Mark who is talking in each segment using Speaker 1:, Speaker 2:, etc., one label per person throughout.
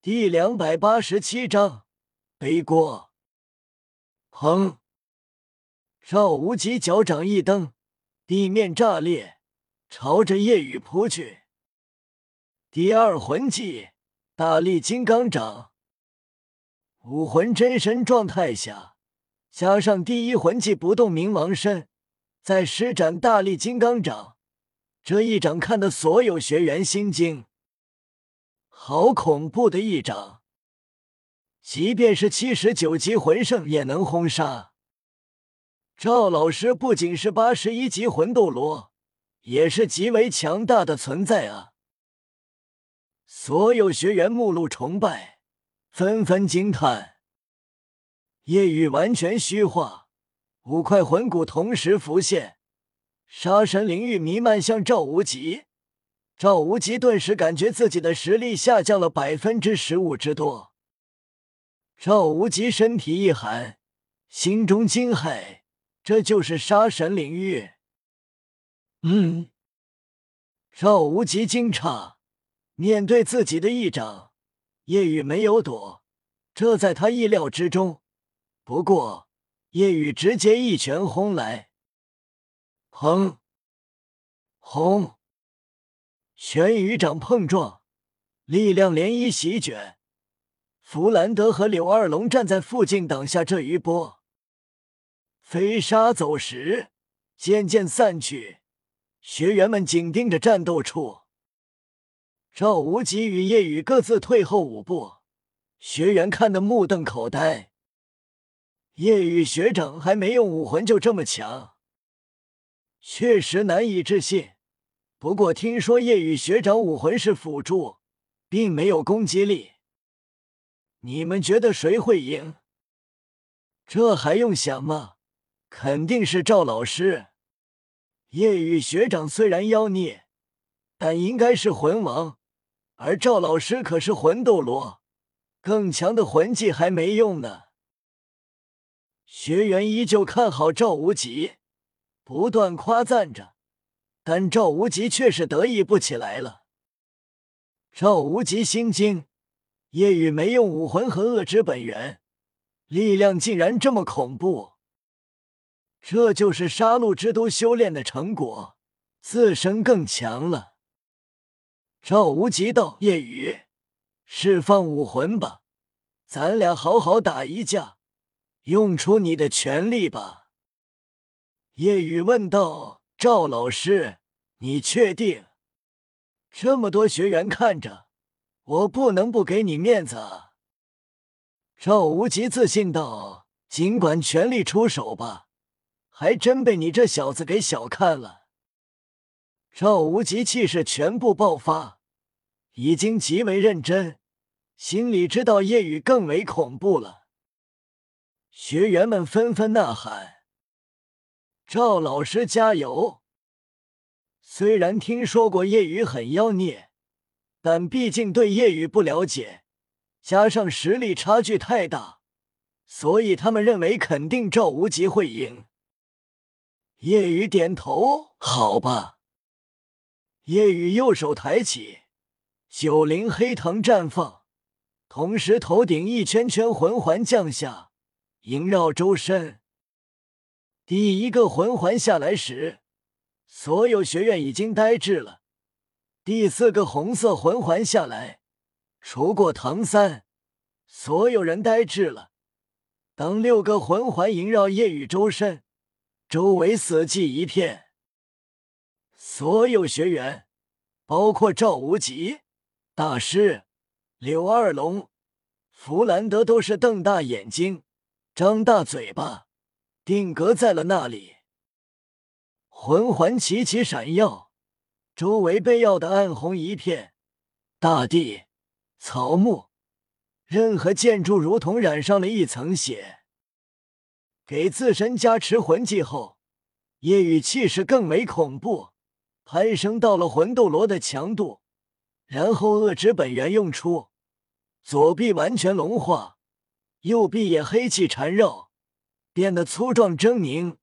Speaker 1: 第两百八十七章背锅。砰！赵无极脚掌一蹬，地面炸裂，朝着夜雨扑去。第二魂技大力金刚掌，武魂真身状态下，加上第一魂技不动明王身，再施展大力金刚掌，这一掌看得所有学员心惊。好恐怖的一掌！即便是七十九级魂圣也能轰杀。赵老师不仅是八十一级魂斗罗，也是极为强大的存在啊！所有学员目露崇拜，纷纷惊叹。夜雨完全虚化，五块魂骨同时浮现，杀神灵域弥漫向赵无极。赵无极顿时感觉自己的实力下降了百分之十五之多。赵无极身体一寒，心中惊骇：这就是杀神领域？嗯。赵无极惊诧，面对自己的一掌，叶雨没有躲，这在他意料之中。不过，叶雨直接一拳轰来，砰！轰！拳与掌碰撞，力量涟漪席卷。弗兰德和柳二龙站在附近挡下这一波，飞沙走石渐渐散去。学员们紧盯着战斗处，赵无极与叶雨各自退后五步，学员看得目瞪口呆。叶雨学长还没用武魂就这么强，确实难以置信。不过听说夜雨学长武魂是辅助，并没有攻击力。你们觉得谁会赢？这还用想吗？肯定是赵老师。夜雨学长虽然妖孽，但应该是魂王，而赵老师可是魂斗罗，更强的魂技还没用呢。学员依旧看好赵无极，不断夸赞着。但赵无极却是得意不起来了。赵无极心惊，夜雨没用武魂和恶之本源，力量竟然这么恐怖。这就是杀戮之都修炼的成果，自身更强了。赵无极道：“夜雨，释放武魂吧，咱俩好好打一架，用出你的全力吧。”夜雨问道。赵老师，你确定？这么多学员看着，我不能不给你面子啊！赵无极自信道：“尽管全力出手吧，还真被你这小子给小看了。”赵无极气势全部爆发，已经极为认真，心里知道夜雨更为恐怖了。学员们纷纷呐喊。赵老师加油！虽然听说过叶雨很妖孽，但毕竟对叶雨不了解，加上实力差距太大，所以他们认为肯定赵无极会赢。叶雨点头：“好吧。”叶雨右手抬起，九灵黑藤绽放，同时头顶一圈圈魂环降下，萦绕周身。第一个魂环下来时，所有学院已经呆滞了。第四个红色魂环下来，除过唐三，所有人呆滞了。当六个魂环萦绕夜雨周身，周围死寂一片。所有学员，包括赵无极、大师、柳二龙、弗兰德，都是瞪大眼睛，张大嘴巴。定格在了那里，魂环齐齐闪耀，周围被耀的暗红一片，大地、草木、任何建筑如同染上了一层血。给自身加持魂技后，夜雨气势更为恐怖，攀升到了魂斗罗的强度。然后恶之本源用出，左臂完全融化，右臂也黑气缠绕。变得粗壮狰狞，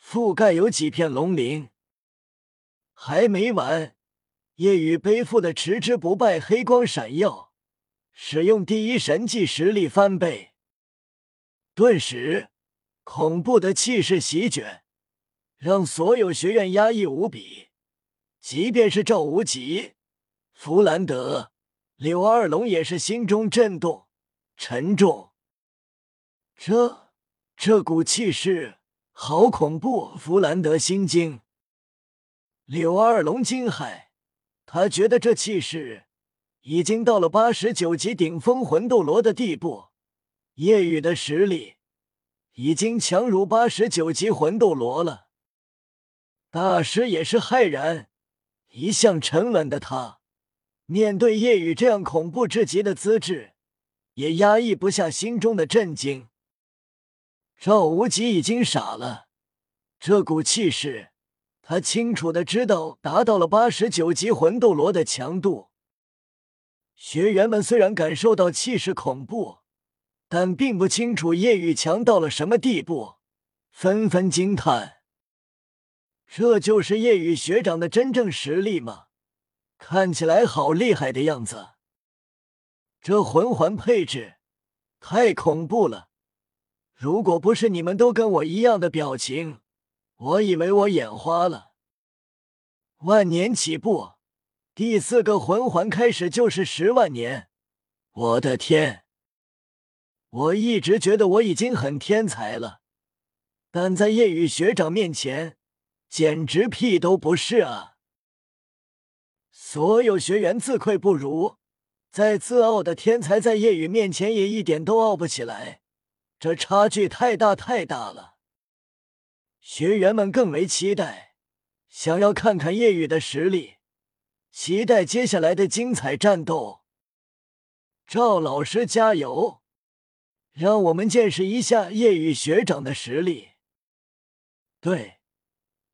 Speaker 1: 覆盖有几片龙鳞。还没完，夜雨背负的持之不败黑光闪耀，使用第一神技，实力翻倍。顿时，恐怖的气势席卷，让所有学院压抑无比。即便是赵无极、弗兰德、柳二龙，也是心中震动、沉重。这这股气势好恐怖！弗兰德心惊，柳二龙惊骇，他觉得这气势已经到了八十九级顶峰魂斗罗的地步，夜雨的实力已经强如八十九级魂斗罗了。大师也是骇然，一向沉稳的他，面对夜雨这样恐怖至极的资质，也压抑不下心中的震惊。赵无极已经傻了，这股气势，他清楚的知道达到了八十九级魂斗罗的强度。学员们虽然感受到气势恐怖，但并不清楚叶雨强到了什么地步，纷纷惊叹：“这就是叶雨学长的真正实力吗？看起来好厉害的样子！这魂环配置太恐怖了。”如果不是你们都跟我一样的表情，我以为我眼花了。万年起步，第四个魂环开始就是十万年，我的天！我一直觉得我已经很天才了，但在夜雨学长面前，简直屁都不是啊！所有学员自愧不如，再自傲的天才在夜雨面前也一点都傲不起来。这差距太大太大了，学员们更为期待，想要看看叶雨的实力，期待接下来的精彩战斗。赵老师加油，让我们见识一下叶雨学长的实力。对，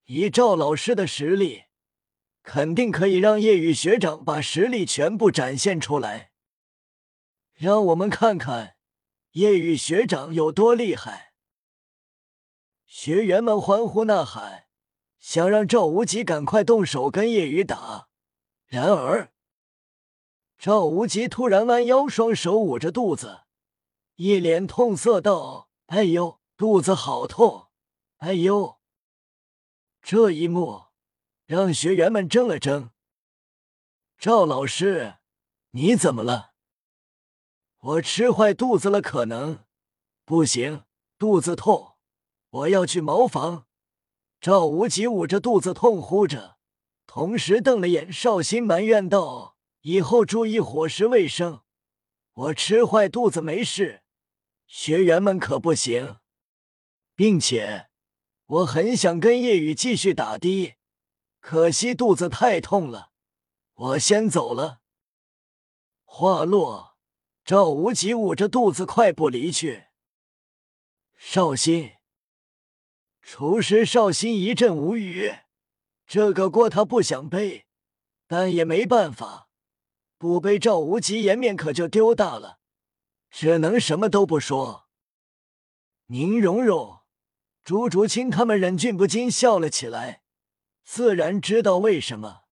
Speaker 1: 以赵老师的实力，肯定可以让叶雨学长把实力全部展现出来。让我们看看。叶雨学长有多厉害？学员们欢呼呐喊，想让赵无极赶快动手跟叶雨打。然而，赵无极突然弯腰，双手捂着肚子，一脸痛色道：“哎呦，肚子好痛！哎呦！”这一幕让学员们怔了怔。赵老师，你怎么了？我吃坏肚子了，可能不行，肚子痛，我要去茅房。赵无极捂着肚子痛呼着，同时瞪了眼绍兴，埋怨道：“以后注意伙食卫生。我吃坏肚子没事，学员们可不行。并且我很想跟叶雨继续打的，可惜肚子太痛了，我先走了。”话落。赵无极捂着肚子快步离去。绍兴厨师绍兴一阵无语，这个锅他不想背，但也没办法，不背赵无极颜面可就丢大了，只能什么都不说。宁荣荣、朱竹清他们忍俊不禁笑了起来，自然知道为什么。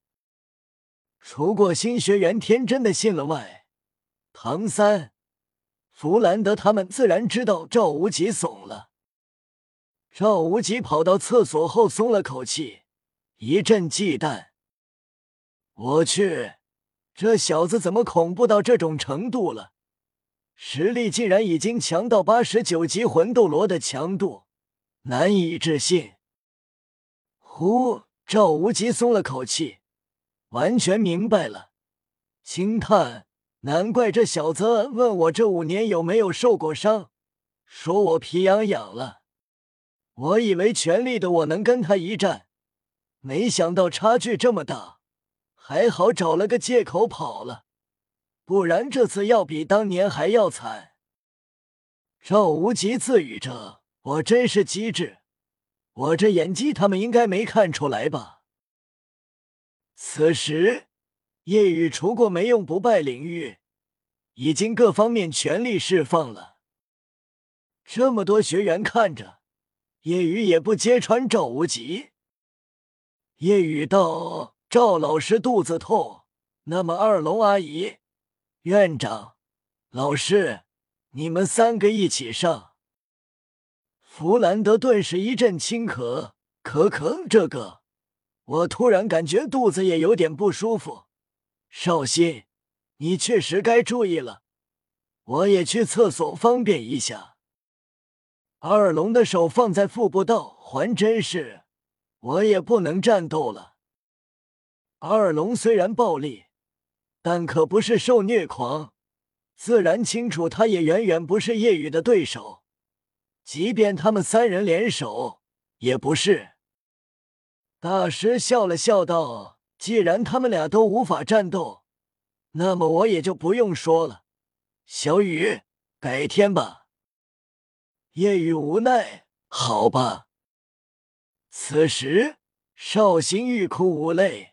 Speaker 1: 除过新学员天真的信了外。唐三、弗兰德他们自然知道赵无极怂了。赵无极跑到厕所后松了口气，一阵忌惮。我去，这小子怎么恐怖到这种程度了？实力竟然已经强到八十九级魂斗罗的强度，难以置信。呼，赵无极松了口气，完全明白了，轻叹。难怪这小子问我这五年有没有受过伤，说我皮痒痒了。我以为全力的我能跟他一战，没想到差距这么大。还好找了个借口跑了，不然这次要比当年还要惨。赵无极自语着：“我真是机智，我这演技他们应该没看出来吧？”此时。夜雨除过没用不败领域，已经各方面全力释放了。这么多学员看着，夜雨也不揭穿赵无极。夜雨道：“赵老师肚子痛，那么二龙阿姨、院长、老师，你们三个一起上。弗兰德顿时一阵轻咳，咳咳，这个，我突然感觉肚子也有点不舒服。绍兴，你确实该注意了。我也去厕所方便一下。二龙的手放在腹部道：“还真是，我也不能战斗了。”二龙虽然暴力，但可不是受虐狂，自然清楚他也远远不是叶雨的对手。即便他们三人联手，也不是。大师笑了笑道：“既然他们俩都无法战斗，那么我也就不用说了。小雨，改天吧。”夜雨无奈：“好吧。”此时，绍兴欲哭无泪。